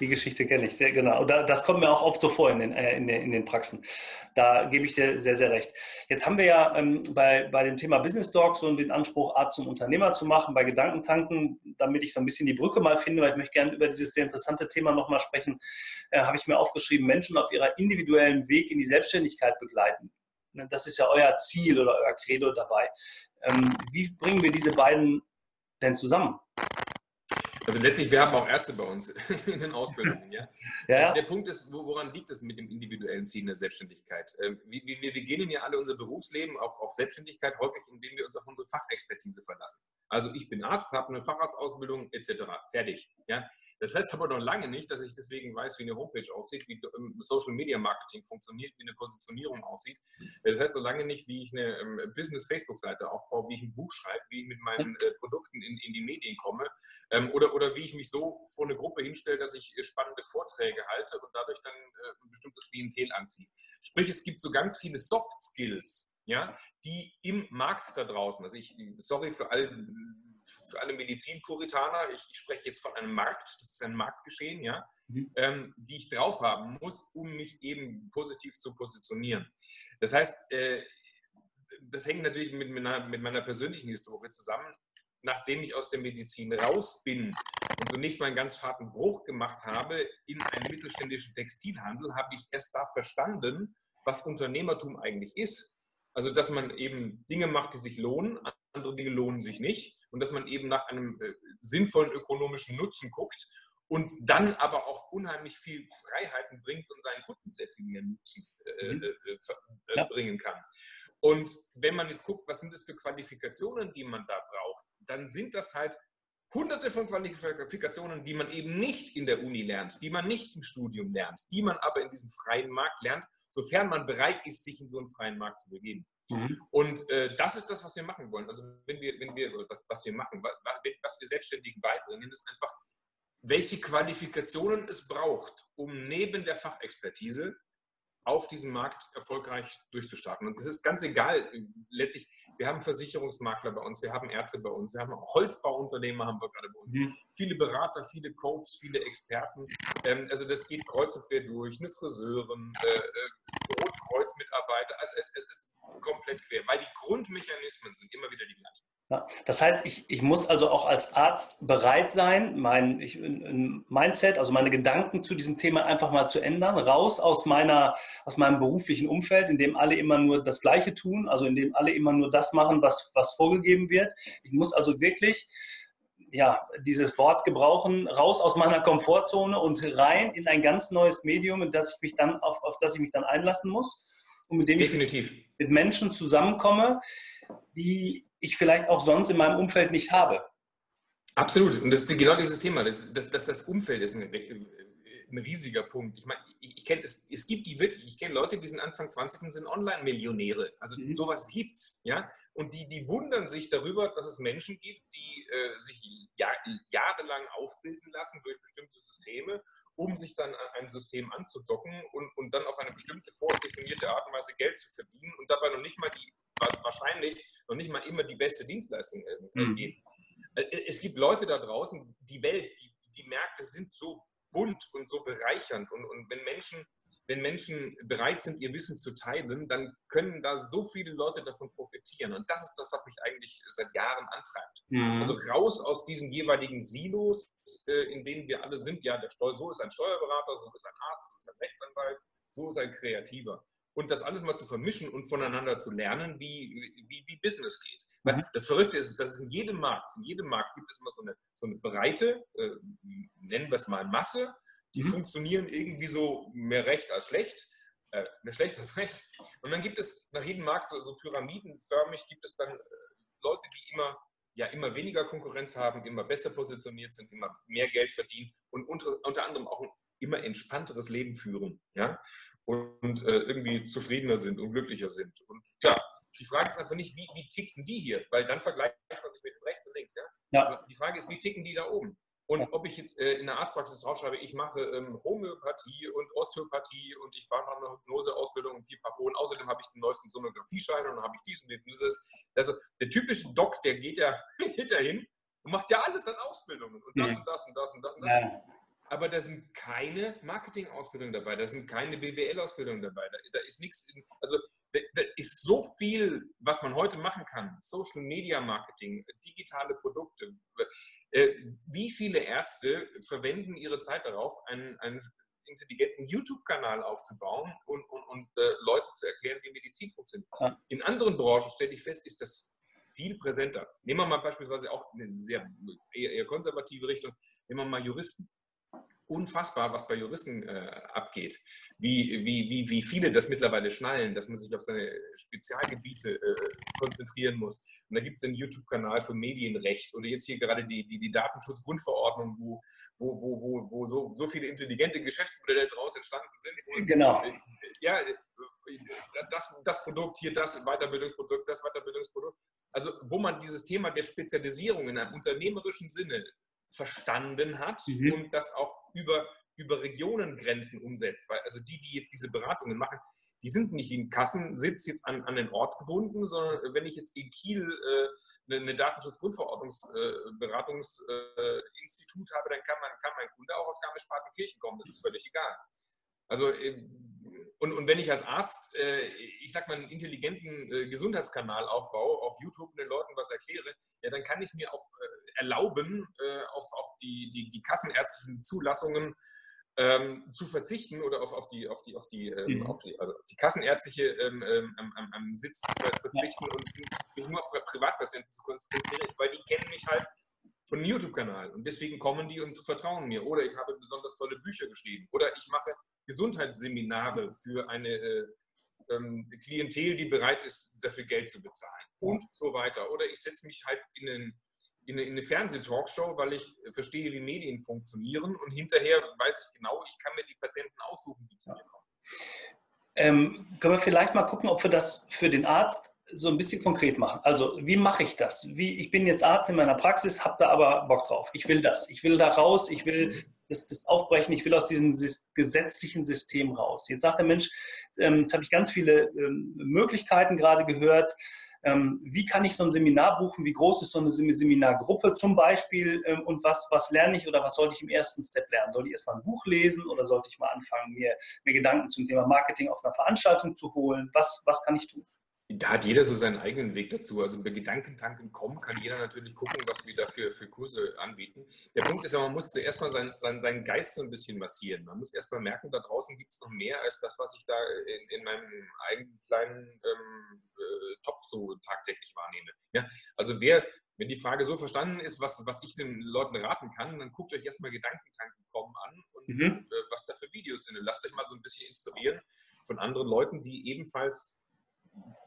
Die Geschichte kenne ich, sehr genau. Da, das kommt mir auch oft so vor in den, äh, in, den, in den Praxen. Da gebe ich dir sehr, sehr recht. Jetzt haben wir ja ähm, bei, bei dem Thema Business Talk so den Anspruch, Art zum Unternehmer zu machen, bei Gedankentanken, damit ich so ein bisschen die Brücke mal finde, weil ich möchte gerne über dieses sehr interessante Thema nochmal sprechen, äh, habe ich mir aufgeschrieben, Menschen auf ihrer individuellen Weg in die Selbstständigkeit begleiten. Ne, das ist ja euer Ziel oder euer Credo dabei. Ähm, wie bringen wir diese beiden denn zusammen? Also letztlich, wir haben auch Ärzte bei uns in den Ausbildungen. Ja? ja. Also der Punkt ist, woran liegt es mit dem individuellen Ziel der Selbstständigkeit? Ähm, wir, wir beginnen ja alle unser Berufsleben, auch, auch Selbstständigkeit, häufig, indem wir uns auf unsere Fachexpertise verlassen. Also ich bin Arzt, habe eine Facharztausbildung etc. Fertig. Ja? Das heißt aber noch lange nicht, dass ich deswegen weiß, wie eine Homepage aussieht, wie ähm, Social Media Marketing funktioniert, wie eine Positionierung aussieht. Das heißt noch lange nicht, wie ich eine ähm, Business-Facebook-Seite aufbaue, wie ich ein Buch schreibe, wie ich mit meinen äh, Produkten in, in, die Medien komme ähm, oder, oder wie ich mich so vor eine Gruppe hinstelle, dass ich äh, spannende Vorträge halte und dadurch dann äh, ein bestimmtes Klientel anziehe. Sprich, es gibt so ganz viele Soft Skills, ja, die im Markt da draußen, also ich, sorry für all für alle Medizinpuritaner, ich, ich, spreche jetzt von einem Markt, das ist ein Marktgeschehen, ja, mhm. ähm, die ich drauf haben muss, um mich eben positiv zu positionieren. Das heißt, äh, das hängt natürlich mit meiner, mit meiner persönlichen Historie zusammen. Nachdem ich aus der Medizin raus bin und zunächst mal einen ganz harten Bruch gemacht habe in einen mittelständischen Textilhandel, habe ich erst da verstanden, was Unternehmertum eigentlich ist. Also, dass man eben Dinge macht, die sich lohnen, andere Dinge lohnen sich nicht und dass man eben nach einem äh, sinnvollen ökonomischen Nutzen guckt und dann aber auch unheimlich viel Freiheiten bringt und seinen Kunden sehr viel mehr Nutzen äh, mhm. äh, äh, ja. bringen kann. Und wenn man jetzt guckt, was sind das für Qualifikationen, die man da braucht, dann sind das halt hunderte von Qualifikationen, die man eben nicht in der Uni lernt, die man nicht im Studium lernt, die man aber in diesem freien Markt lernt, sofern man bereit ist, sich in so einen freien Markt zu begeben. Mhm. Und äh, das ist das, was wir machen wollen. Also wenn wir, wenn wir was, was wir machen, was, was wir Selbstständigen beibringen, ist einfach, welche Qualifikationen es braucht, um neben der Fachexpertise auf diesem Markt erfolgreich durchzustarten. Und das ist ganz egal, letztlich, wir haben Versicherungsmakler bei uns, wir haben Ärzte bei uns, wir haben auch Holzbauunternehmer haben wir gerade bei uns, mhm. viele Berater, viele Coaches, viele Experten. Ähm, also das geht kreuz und quer durch, eine Friseurin, äh, äh, Rotkreuz-Mitarbeiter, also es, es ist komplett quer, weil die Grundmechanismen sind immer wieder die gleichen. Ja, das heißt, ich, ich muss also auch als Arzt bereit sein, mein ich, Mindset, also meine Gedanken zu diesem Thema einfach mal zu ändern, raus aus, meiner, aus meinem beruflichen Umfeld, in dem alle immer nur das Gleiche tun, also in dem alle immer nur das machen, was, was vorgegeben wird. Ich muss also wirklich ja, dieses Wort gebrauchen, raus aus meiner Komfortzone und rein in ein ganz neues Medium, in das ich mich dann, auf, auf das ich mich dann einlassen muss und mit dem Definitiv. ich mit Menschen zusammenkomme, die ich vielleicht auch sonst in meinem Umfeld nicht habe. Absolut. Und das ist genau dieses Thema. Das, das, das, das Umfeld ist ein, ein riesiger Punkt. Ich meine, ich, ich kenne es, es gibt die wirklich, ich kenne Leute, die sind Anfang 20 und sind Online-Millionäre. Also mhm. sowas gibt's, ja. Und die, die wundern sich darüber, dass es Menschen gibt, die äh, sich jahr, jahrelang ausbilden lassen durch bestimmte Systeme um sich dann an ein System anzudocken und, und dann auf eine bestimmte vordefinierte Art und Weise Geld zu verdienen und dabei noch nicht mal die, wahrscheinlich noch nicht mal immer die beste Dienstleistung äh, mhm. geben. Äh, es gibt Leute da draußen, die Welt, die, die Märkte sind so bunt und so bereichernd und, und wenn Menschen wenn Menschen bereit sind, ihr Wissen zu teilen, dann können da so viele Leute davon profitieren. Und das ist das, was mich eigentlich seit Jahren antreibt. Mhm. Also raus aus diesen jeweiligen Silos, äh, in denen wir alle sind. Ja, der Steu so ist ein Steuerberater, so ist ein Arzt, so ist ein Rechtsanwalt, so ist ein Kreativer. Und das alles mal zu vermischen und voneinander zu lernen, wie, wie, wie Business geht. Mhm. Das Verrückte ist, dass es in jedem Markt, in jedem Markt gibt es immer so eine, so eine breite, äh, nennen wir es mal Masse, die mhm. funktionieren irgendwie so mehr recht als schlecht, äh, mehr schlecht als recht. Und dann gibt es nach jedem Markt so, so pyramidenförmig, gibt es dann äh, Leute, die immer, ja, immer weniger Konkurrenz haben, immer besser positioniert sind, immer mehr Geld verdienen und unter, unter anderem auch ein immer entspannteres Leben führen, ja, und äh, irgendwie zufriedener sind und glücklicher sind. Und ja, die Frage ist einfach nicht, wie, wie ticken die hier, weil dann vergleicht man sich mit rechts und links, ja. ja. Die Frage ist, wie ticken die da oben? Und ob ich jetzt äh, in der Arztpraxis draufschreibe, ich mache ähm, Homöopathie und Osteopathie und ich mache eine Hypnoseausbildung und Pipapo und außerdem habe ich den neuesten Sonographieschein und dann habe ich dies und dieses. Also der typische Doc, der geht ja, geht ja hin und macht ja alles an Ausbildungen und das mhm. und das und das und das. Und das. Ja. aber da sind keine Marketing-Ausbildungen dabei, da sind keine BWL-Ausbildungen dabei, da, da, ist nichts, also da, da, ist so viel, was man heute machen kann. Social Media Marketing, digitale Produkte. Äh, wie viele Ärzte verwenden ihre Zeit darauf, einen, einen intelligenten YouTube-Kanal aufzubauen und, und, und äh, Leuten zu erklären, wie Medizin funktioniert? Ja. In anderen Branchen stelle ich fest, ist das viel präsenter. Nehmen wir mal beispielsweise auch eine sehr eher, eher konservative Richtung, nehmen wir mal Juristen unfassbar, was bei Juristen äh, abgeht. Wie, wie, wie, wie viele das mittlerweile schnallen, dass man sich auf seine Spezialgebiete äh, konzentrieren muss. Und da gibt es einen YouTube-Kanal für Medienrecht oder jetzt hier gerade die, die, die Datenschutzgrundverordnung, wo, wo, wo, wo, wo so, so viele intelligente Geschäftsmodelle daraus entstanden sind. Und, genau. Äh, ja, äh, das, das Produkt, hier das Weiterbildungsprodukt, das Weiterbildungsprodukt. Also wo man dieses Thema der Spezialisierung in einem unternehmerischen Sinne verstanden hat mhm. und das auch über, über Regionengrenzen umsetzt. Weil also die, die jetzt diese Beratungen machen, die sind nicht wie ein Kassensitz jetzt an, an den Ort gebunden, sondern wenn ich jetzt in Kiel äh, eine, eine Datenschutzgrundverordnungsberatungsinstitut äh, habe, dann kann, man, kann mein Kunde auch aus Garmisch-Partenkirchen kommen. Das ist völlig egal. Also äh, und, und wenn ich als Arzt, äh, ich sag mal, einen intelligenten äh, Gesundheitskanal aufbaue, auf YouTube den Leuten was erkläre, ja, dann kann ich mir auch äh, erlauben, äh, auf, auf die, die, die kassenärztlichen Zulassungen ähm, zu verzichten oder auf, auf, die, auf, die, auf, die, ähm, mhm. auf, die, also auf die kassenärztliche ähm, ähm am, am, Sitz zu verzichten ja. und mich nur auf Privatpatienten zu konzentrieren, weil die kennen mich halt von einem YouTube-Kanal und deswegen kommen die und vertrauen mir. Oder ich habe besonders tolle Bücher geschrieben. Oder ich mache Gesundheitsseminare für eine äh, ähm, Klientel, die bereit ist, dafür Geld zu bezahlen und so weiter. Oder ich setze mich halt in, einen, in eine, eine Fernseh-Talkshow, weil ich verstehe, wie Medien funktionieren und hinterher weiß ich genau, ich kann mir die Patienten aussuchen, die zu mir kommen. Ähm, können wir vielleicht mal gucken, ob wir das für den Arzt so ein bisschen konkret machen. Also, wie mache ich das? Wie, ich bin jetzt Arzt in meiner Praxis, habe da aber Bock drauf. Ich will das. Ich will da raus. Ich will mhm das, das Aufbrechen, ich will aus diesem gesetzlichen System raus. Jetzt sagt der Mensch, ähm, jetzt habe ich ganz viele ähm, Möglichkeiten gerade gehört. Ähm, wie kann ich so ein Seminar buchen? Wie groß ist so eine Seminargruppe zum Beispiel? Ähm, und was, was lerne ich oder was sollte ich im ersten Step lernen? Soll ich erstmal ein Buch lesen oder sollte ich mal anfangen, mir, mir Gedanken zum Thema Marketing auf einer Veranstaltung zu holen? Was, was kann ich tun? Da hat jeder so seinen eigenen Weg dazu. Also bei Gedankentanken.com kann jeder natürlich gucken, was wir da für, Kurse anbieten. Der Punkt ist ja, man muss zuerst mal seinen, seinen, seinen Geist so ein bisschen massieren. Man muss erst mal merken, da draußen gibt es noch mehr als das, was ich da in, in meinem eigenen kleinen ähm, äh, Topf so tagtäglich wahrnehme. Ja? Also wer, wenn die Frage so verstanden ist, was, was ich den Leuten raten kann, dann guckt euch erstmal Gedankentanken.com an und mhm. äh, was da für Videos sind. Und lasst euch mal so ein bisschen inspirieren von anderen Leuten, die ebenfalls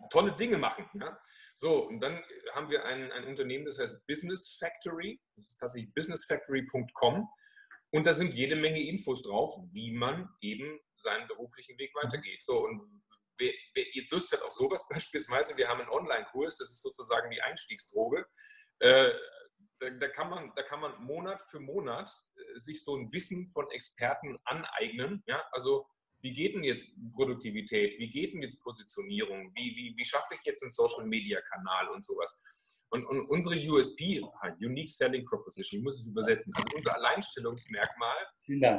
tolle Dinge machen. Ja? So, und dann haben wir ein, ein Unternehmen, das heißt Business Factory. Das ist tatsächlich businessfactory.com. Und da sind jede Menge Infos drauf, wie man eben seinen beruflichen Weg weitergeht. So, und wer, wer jetzt Lust hat auf sowas beispielsweise, wir haben einen Online-Kurs, das ist sozusagen die Einstiegsdroge. Äh, da, da, kann man, da kann man Monat für Monat äh, sich so ein Wissen von Experten aneignen. Ja? Also wie geht denn jetzt Produktivität, wie geht denn jetzt Positionierung, wie, wie, wie schaffe ich jetzt einen Social-Media-Kanal und sowas. Und, und, unsere USP, Unique Selling Proposition, ich muss es übersetzen, also unser Alleinstellungsmerkmal,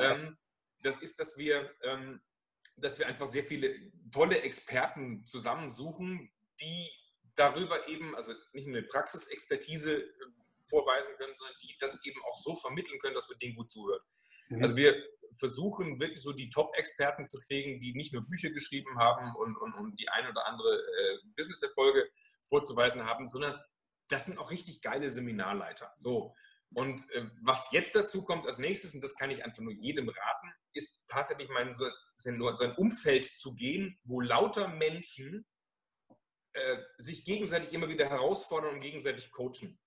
ähm, das ist, dass wir, ähm, dass wir einfach sehr viele tolle Experten zusammensuchen, die darüber eben, also nicht nur eine Praxisexpertise äh, vorweisen können, sondern die das eben auch so vermitteln können, dass wir denen gut zuhören. Mhm. Also wir versuchen wirklich so die Top-Experten zu kriegen, die nicht nur Bücher geschrieben haben und, und, und die ein oder andere äh, Business-Erfolge vorzuweisen haben, sondern das sind auch richtig geile Seminarleiter. So. Und äh, was jetzt dazu kommt als nächstes, und das kann ich einfach nur jedem raten, ist tatsächlich mein, so, sein Umfeld zu gehen, wo lauter Menschen äh, sich gegenseitig immer wieder herausfordern und gegenseitig coachen.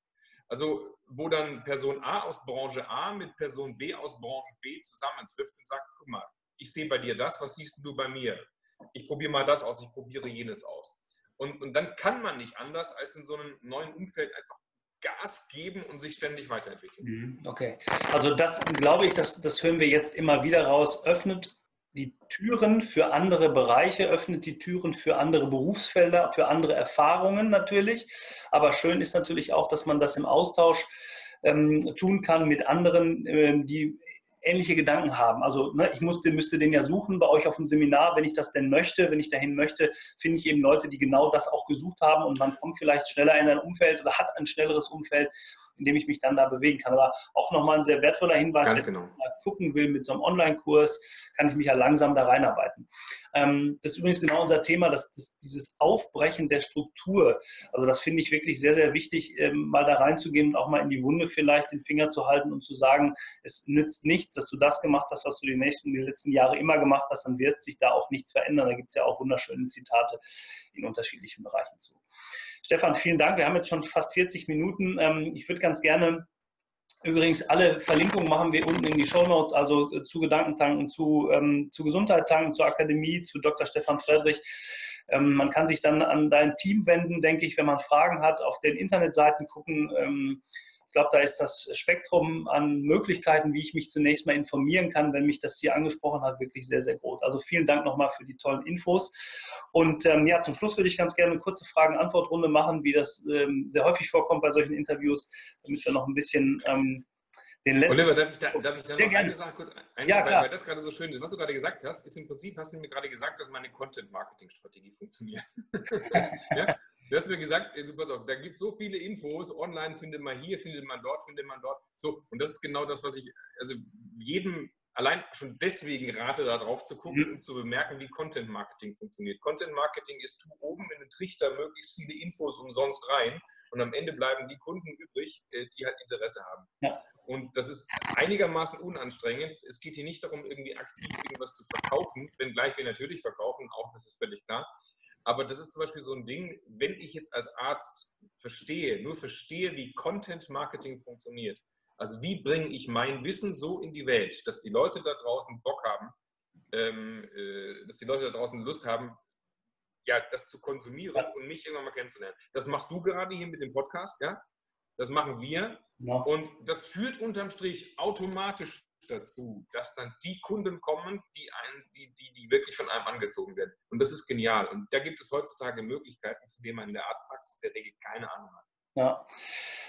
Also wo dann Person A aus Branche A mit Person B aus Branche B zusammentrifft und sagt, guck mal, ich sehe bei dir das, was siehst du bei mir? Ich probiere mal das aus, ich probiere jenes aus. Und, und dann kann man nicht anders, als in so einem neuen Umfeld einfach Gas geben und sich ständig weiterentwickeln. Mhm, okay, also das glaube ich, das, das hören wir jetzt immer wieder raus, öffnet die Türen für andere Bereiche, öffnet die Türen für andere Berufsfelder, für andere Erfahrungen natürlich. Aber schön ist natürlich auch, dass man das im Austausch ähm, tun kann mit anderen, ähm, die ähnliche Gedanken haben. Also ne, ich musste, müsste den ja suchen bei euch auf dem Seminar, wenn ich das denn möchte, wenn ich dahin möchte, finde ich eben Leute, die genau das auch gesucht haben und man kommt vielleicht schneller in ein Umfeld oder hat ein schnelleres Umfeld in dem ich mich dann da bewegen kann. Aber auch nochmal ein sehr wertvoller Hinweis, Ganz wenn genau. ich mal gucken will mit so einem Online-Kurs, kann ich mich ja langsam da reinarbeiten. Ähm, das ist übrigens genau unser Thema, dass, dass dieses Aufbrechen der Struktur, also das finde ich wirklich sehr, sehr wichtig, ähm, mal da reinzugehen und auch mal in die Wunde vielleicht den Finger zu halten und zu sagen, es nützt nichts, dass du das gemacht hast, was du die nächsten, die letzten Jahre immer gemacht hast, dann wird sich da auch nichts verändern. Da gibt es ja auch wunderschöne Zitate in unterschiedlichen Bereichen zu. Stefan, vielen Dank. Wir haben jetzt schon fast 40 Minuten. Ähm, ich würde ganz gerne Übrigens, alle Verlinkungen machen wir unten in die Show Notes, also äh, zu Gedankentanken, zu, ähm, zu Gesundheit tanken, zur Akademie, zu Dr. Stefan Friedrich. Ähm, man kann sich dann an dein Team wenden, denke ich, wenn man Fragen hat, auf den Internetseiten gucken. Ähm, glaube, da ist das Spektrum an Möglichkeiten, wie ich mich zunächst mal informieren kann, wenn mich das hier angesprochen hat, wirklich sehr, sehr groß. Also vielen Dank nochmal für die tollen Infos. Und ähm, ja, zum Schluss würde ich ganz gerne eine kurze Fragen-Antwort-Runde machen, wie das ähm, sehr häufig vorkommt bei solchen Interviews, damit wir noch ein bisschen ähm, den letzten. Oliver, darf ich da, darf ich da noch eine Sache kurz ein, ja, klar. Weil, weil, das gerade so schön ist. Was du gerade gesagt hast, ist im Prinzip, hast du mir gerade gesagt, dass meine Content-Marketing-Strategie funktioniert. ja? Du hast mir gesagt, du pass auf, da gibt es so viele Infos, online findet man hier, findet man dort, findet man dort. So, und das ist genau das, was ich, also jedem allein schon deswegen rate, da drauf zu gucken mhm. und zu bemerken, wie Content Marketing funktioniert. Content Marketing ist, tu oben in den Trichter möglichst viele Infos umsonst rein und am Ende bleiben die Kunden übrig, äh, die halt Interesse haben. Ja. Und das ist einigermaßen unanstrengend. Es geht hier nicht darum, irgendwie aktiv irgendwas zu verkaufen, wenngleich wir natürlich verkaufen, auch das ist völlig klar. Aber das ist zum Beispiel so ein Ding, wenn ich jetzt als Arzt verstehe, nur verstehe, wie Content Marketing funktioniert, also wie bringe ich mein Wissen so in die Welt, dass die Leute da draußen Bock haben, ähm, äh, dass die Leute da draußen Lust haben, ja, das zu konsumieren und mich irgendwann mal kennenzulernen. Das machst du gerade hier mit dem Podcast, ja? Das machen wir. Ja. Und das führt unterm Strich automatisch dazu, dass dann die Kunden kommen, die, einen, die, die, die wirklich von einem angezogen werden. Und das ist genial. Und da gibt es heutzutage Möglichkeiten, von denen man in der Arztpraxis der Regel keine Ahnung hat. Ja,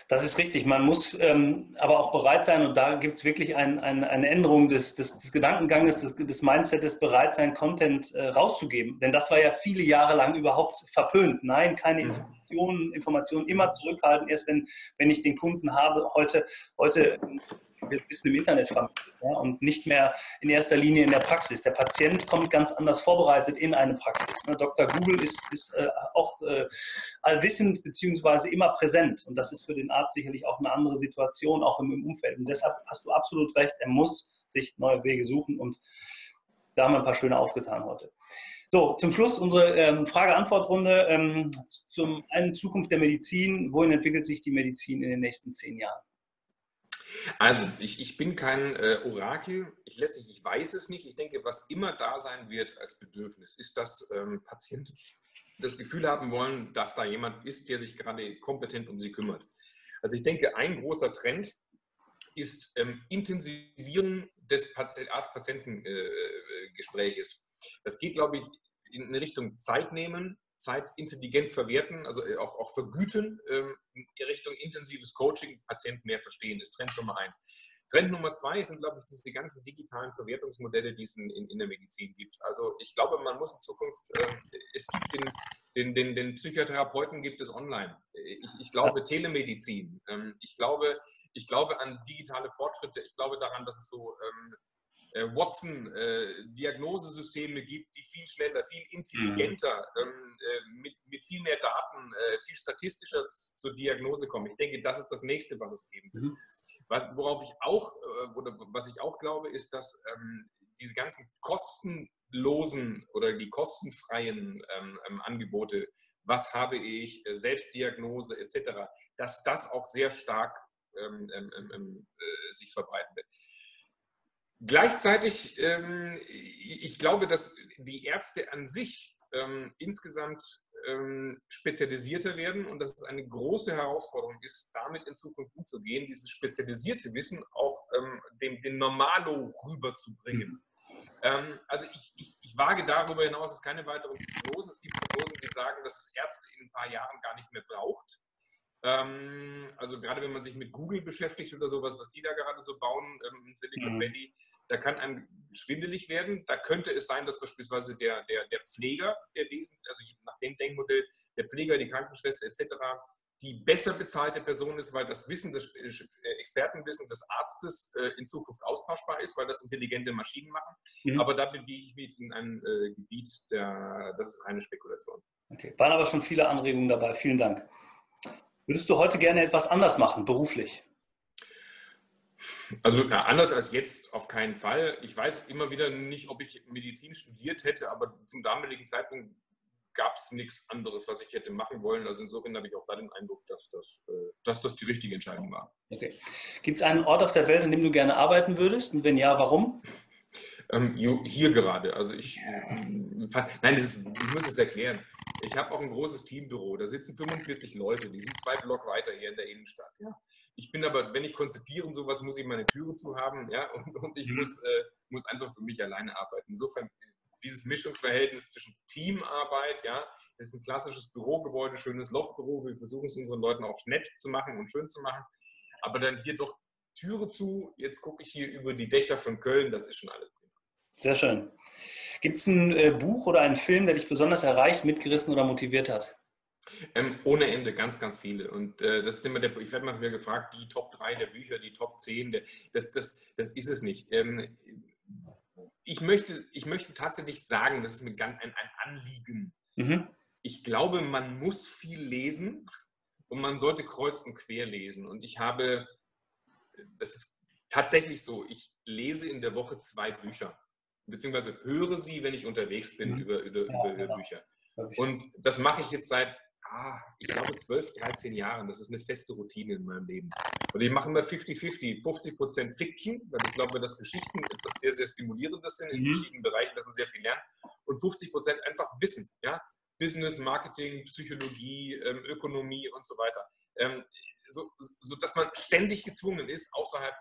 das ist richtig. Man muss ähm, aber auch bereit sein, und da gibt es wirklich ein, ein, eine Änderung des, des, des Gedankenganges, des, des Mindsets, bereit sein, Content äh, rauszugeben. Denn das war ja viele Jahre lang überhaupt verpönt. Nein, keine mhm. Informationen, Informationen immer zurückhalten, erst wenn, wenn ich den Kunden habe. Heute, heute wird Wissen im Internet vermittelt ja, und nicht mehr in erster Linie in der Praxis. Der Patient kommt ganz anders vorbereitet in eine Praxis. Ne? Dr. Google ist, ist äh, auch äh, allwissend beziehungsweise immer präsent und das ist für den Arzt sicherlich auch eine andere Situation, auch im, im Umfeld. Und deshalb hast du absolut recht, er muss sich neue Wege suchen und da haben wir ein paar schöne aufgetan heute. So, zum Schluss unsere ähm, Frage-Antwort-Runde ähm, zum einen Zukunft der Medizin. Wohin entwickelt sich die Medizin in den nächsten zehn Jahren? Also, ich, ich bin kein äh, Orakel. Ich letztlich, ich weiß es nicht. Ich denke, was immer da sein wird als Bedürfnis, ist, dass ähm, Patienten das Gefühl haben wollen, dass da jemand ist, der sich gerade kompetent um sie kümmert. Also, ich denke, ein großer Trend ist ähm, Intensivieren des Arzt-Patienten-Gespräches. Äh, das geht, glaube ich, in Richtung Zeit nehmen, Zeit intelligent verwerten, also äh, auch, auch vergüten ähm, in Richtung intensives Coaching, Patient mehr verstehen, ist Trend Nummer eins. Trend Nummer zwei sind, glaube ich, diese ganzen digitalen Verwertungsmodelle, die es in, in, der Medizin gibt. Also ich glaube, man muss in Zukunft, äh, es gibt den, den, den, den, Psychotherapeuten gibt es online. Ich, ich glaube Telemedizin. Ähm, ich, glaube, ich glaube an digitale Fortschritte. Ich glaube daran, dass es so ähm, äh, Watson-Diagnosesysteme äh, gibt, die viel schneller, viel intelligenter, mhm. ähm, äh, mit, mit viel mehr Daten, äh, viel statistischer zur Diagnose kommen. Ich denke, das ist das nächste, was es geben wird. Mhm. Was, worauf ich auch, äh, oder was ich auch glaube, ist, dass ähm, diese ganzen kostenlosen oder die kostenfreien ähm, ähm Angebote, was habe ich, äh, Selbstdiagnose etc., dass das auch sehr stark ähm, ähm, ähm sich verbreiten wird. Gleichzeitig, ähm, ich glaube, dass die Ärzte an sich ähm, insgesamt ähm, spezialisierter werden und dass es eine große Herausforderung ist, damit in Zukunft umzugehen, dieses spezialisierte Wissen auch ähm, dem, dem Normalo rüberzubringen. Mhm. also ich, ich, ich, wage darüber hinaus, es keine weiteren Prognosen. Es gibt Prognosen, die sagen, dass es Ärzte in ein paar Jahren gar nicht mehr braucht Ähm, also gerade wenn man sich mit Google beschäftigt oder sowas, was die da gerade so bauen ähm, in Silicon mhm. Valley, da kann einem schwindelig werden. Da könnte es sein, dass beispielsweise der, der, der Pfleger, der diesen, also nach dem Denkmodell, der Pfleger, die Krankenschwester etc., die besser bezahlte Person ist, weil das Wissen, das äh, Expertenwissen des Arztes äh, in Zukunft austauschbar ist, weil das intelligente Maschinen machen. Mhm. Aber da bewege ich mich jetzt in ein äh, Gebiet, der, das ist reine Spekulation. Okay, waren aber schon viele Anregungen dabei. Vielen Dank. Würdest du heute gerne etwas anders machen, beruflich? Also na, anders als jetzt auf keinen Fall. Ich weiß immer wieder nicht, ob ich Medizin studiert hätte, aber zum damaligen Zeitpunkt gab es nichts anderes, was ich hätte machen wollen. Also insofern habe ich auch da den Eindruck, dass das, äh, dass das die richtige Entscheidung war. Okay. Gibt es einen Ort auf der Welt, an dem du gerne arbeiten würdest? Und wenn ja, warum? Ähm, hier gerade. Also ich, nein, ist, ich muss es erklären. Ich habe auch ein großes Teambüro. Da sitzen 45 Leute. Die sind zwei Block weiter hier in der Innenstadt. Ja. Ich bin aber, wenn ich konzipieren sowas, muss ich meine Türe zu haben. Ja, und, und ich mhm. muss, äh, muss einfach für mich alleine arbeiten. Insofern dieses Mischungsverhältnis zwischen Teamarbeit, ja, das ist ein klassisches Bürogebäude, schönes Loftbüro. Wir versuchen es unseren Leuten auch nett zu machen und schön zu machen. Aber dann hier doch Türe zu. Jetzt gucke ich hier über die Dächer von Köln. Das ist schon alles prima. Sehr schön. Gibt es ein äh, Buch oder einen Film, der dich besonders erreicht, mitgerissen oder motiviert hat? Ähm, ohne Ende, ganz, ganz viele. Und äh, das ist immer der, ich werde mal wieder gefragt, die Top 3 der Bücher, die Top 10, der, das, das, das ist es nicht. Ähm, ich möchte, ich möchte tatsächlich sagen, das ist mir ein, ein Anliegen. Mhm. Ich glaube, man muss viel lesen und man sollte kreuz und quer lesen. Und ich habe, das ist tatsächlich so, ich lese in der Woche zwei Bücher, beziehungsweise höre sie, wenn ich unterwegs bin, mhm. über, über, ja, über genau. Hörbücher. Und das mache ich jetzt seit ah, ich glaube, 12, 13 Jahren. Das ist eine feste Routine in meinem Leben. Und ich mache immer 50-50, 50 Prozent Fiction, weil ich glaube, dass Geschichten etwas sehr, sehr Stimulierendes sind in mhm. verschiedenen Bereichen, dass man sehr viel lernt. Und 50 Prozent einfach Wissen, ja. Business, Marketing, Psychologie, ähm, Ökonomie und so weiter. Ähm, so, so, dass man ständig gezwungen ist, außerhalb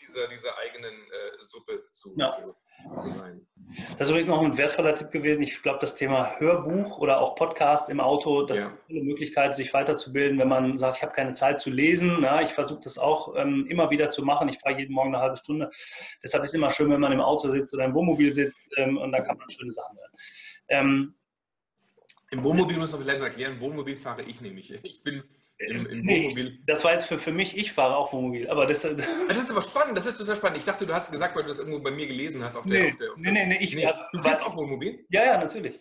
dieser, dieser eigenen äh, Suppe zu, ja. zu, zu, sein. Das ist übrigens noch ein wertvoller Tipp gewesen. Ich glaube, das Thema Hörbuch oder auch Podcast im Auto, das ja. ist eine Möglichkeit, sich weiterzubilden, wenn man sagt, ich habe keine Zeit zu lesen. Na, ich versuche das auch ähm, immer wieder zu machen. Ich fahre jeden Morgen eine halbe Stunde. Deshalb ist es immer schön, wenn man im Auto sitzt oder im Wohnmobil sitzt ähm, und da kann man schöne Sachen hören. Ähm, im Wohnmobil muss man vielleicht erklären, Wohnmobil fahre ich nämlich. Ich bin im, im nee, Wohnmobil. Das war jetzt für, für mich, ich fahre auch Wohnmobil. Aber das, das ist aber spannend, das ist total spannend. Ich dachte, du hast gesagt, weil du das irgendwo bei mir gelesen hast. Auf der, nee, auf der, auf nee, nee, nee, ich, nee, Du fährst auch Wohnmobil? Ja, ja, natürlich.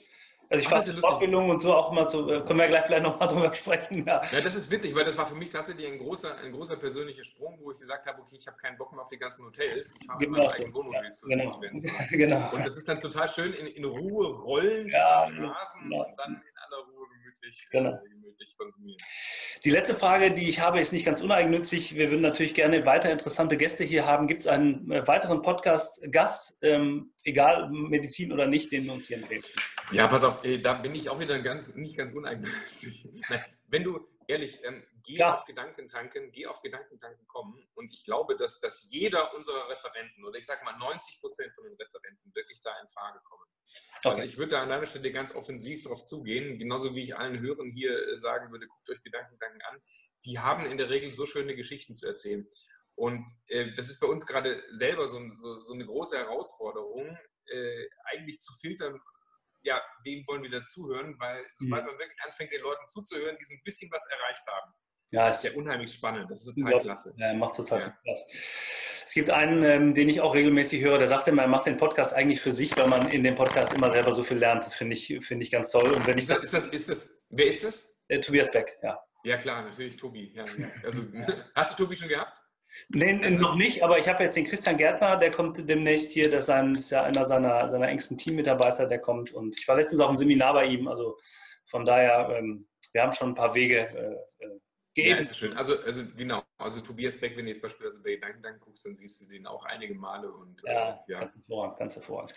Also ich fahre Fortbildung und so auch immer zu, äh, können wir gleich vielleicht nochmal drüber sprechen. Ja. ja. das ist witzig, weil das war für mich tatsächlich ein großer, ein großer persönlicher Sprung, wo ich gesagt habe, okay, ich habe keinen Bock mehr auf die ganzen Hotels, ich fahre genau mein eigenes Wohnmobil ja, zu genau. Events. genau. Und das ist dann total schön, in, in Ruhe rollen, ja, Rasen genau. und dann in aller Ruhe gemütlich, genau. Äh, gemütlich konsumieren. Die letzte Frage, die ich habe, ist nicht ganz uneigennützig. Wir würden natürlich gerne weiter interessante Gäste hier haben. Gibt es einen äh, weiteren Podcast-Gast, ähm, egal Medizin oder nicht, den du uns hier empfehlen? Ja, pass auf, da bin ich auch wieder ganz, nicht ganz uneigennützig. Wenn du, ehrlich, ähm, geh Klar. auf Gedankentanken, geh auf Gedankentanken kommen und ich glaube, dass, dass jeder unserer Referenten oder ich sage mal 90 Prozent von den Referenten wirklich da in Frage kommen. Also okay. Also ich würde da an deiner Stelle ganz offensiv darauf zugehen, genauso wie ich allen Hörern hier äh, sagen würde, guckt euch Gedankentanken an. Die haben in der Regel so schöne Geschichten zu erzählen. Und äh, das ist bei uns gerade selber so, so, so eine große Herausforderung, äh, eigentlich zu filtern, ja, wem wollen wir da zuhören, weil sobald mhm. man wirklich anfängt, den Leuten zuzuhören, die so ein bisschen was erreicht haben, ja, das ist ja unheimlich spannend. Das ist total klasse. Ja, macht total ja. viel Spaß. Es gibt einen, ähm, den ich auch regelmäßig höre, der sagt immer, er macht den Podcast eigentlich für sich, weil man in dem Podcast immer selber so viel lernt. Das finde ich, find ich ganz toll. Und wenn ich ist, das, ist, das, ist das, wer ist das? Der Tobias Beck, ja. Ja, klar, natürlich Tobi. Ja, ja. Also, hast du Tobi schon gehabt? Nee, also, noch nicht, aber ich habe jetzt den Christian Gärtner, der kommt demnächst hier, das ist ja einer seiner, seiner engsten Teammitarbeiter, der kommt. Und ich war letztens auf einem Seminar bei ihm, also von daher, ähm, wir haben schon ein paar Wege äh, äh ja, ist schön. Also, also genau, also Tobias Beck, wenn du jetzt beispielsweise bei Gedanken guckst, dann siehst du den auch einige Male und ja, äh, ja. ganz hervorragend, ganz hervorragend.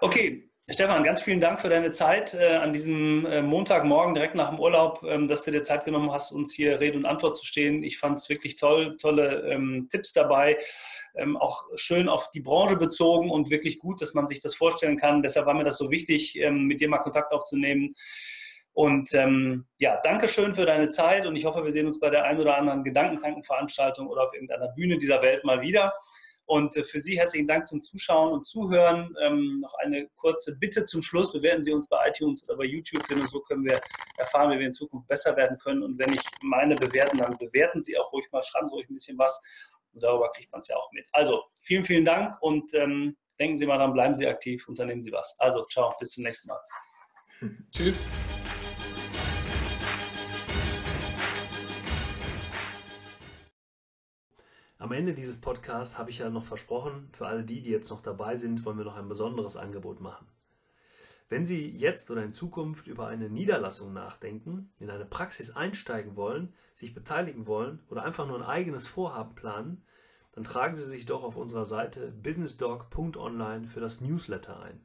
Okay, Stefan, ganz vielen Dank für deine Zeit äh, an diesem äh, Montagmorgen direkt nach dem Urlaub, ähm, dass du dir Zeit genommen hast, uns hier Rede und Antwort zu stehen. Ich fand es wirklich toll, tolle ähm, Tipps dabei, ähm, auch schön auf die Branche bezogen und wirklich gut, dass man sich das vorstellen kann. Deshalb war mir das so wichtig, ähm, mit dir mal Kontakt aufzunehmen. Und ähm, ja, danke schön für deine Zeit und ich hoffe, wir sehen uns bei der ein oder anderen Gedankentankenveranstaltung oder auf irgendeiner Bühne dieser Welt mal wieder. Und äh, für Sie herzlichen Dank zum Zuschauen und Zuhören. Ähm, noch eine kurze Bitte zum Schluss. Bewerten Sie uns bei iTunes oder bei YouTube, denn so können wir erfahren, wie wir in Zukunft besser werden können. Und wenn ich meine bewerten, dann bewerten Sie auch ruhig mal, schreiben Sie ruhig ein bisschen was. Und darüber kriegt man es ja auch mit. Also, vielen, vielen Dank und ähm, denken Sie mal dran, bleiben Sie aktiv, unternehmen Sie was. Also, ciao, bis zum nächsten Mal. Tschüss. Am Ende dieses Podcasts habe ich ja noch versprochen, für alle die, die jetzt noch dabei sind, wollen wir noch ein besonderes Angebot machen. Wenn Sie jetzt oder in Zukunft über eine Niederlassung nachdenken, in eine Praxis einsteigen wollen, sich beteiligen wollen oder einfach nur ein eigenes Vorhaben planen, dann tragen Sie sich doch auf unserer Seite businessdog.online für das Newsletter ein.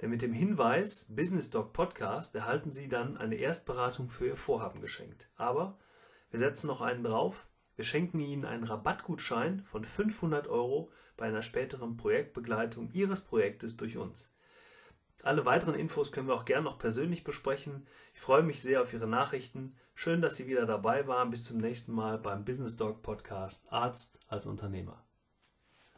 Denn mit dem Hinweis Businessdog Podcast erhalten Sie dann eine Erstberatung für Ihr Vorhaben geschenkt. Aber wir setzen noch einen drauf, wir schenken Ihnen einen Rabattgutschein von 500 Euro bei einer späteren Projektbegleitung Ihres Projektes durch uns. Alle weiteren Infos können wir auch gerne noch persönlich besprechen. Ich freue mich sehr auf Ihre Nachrichten. Schön, dass Sie wieder dabei waren. Bis zum nächsten Mal beim Business Dog Podcast Arzt als Unternehmer.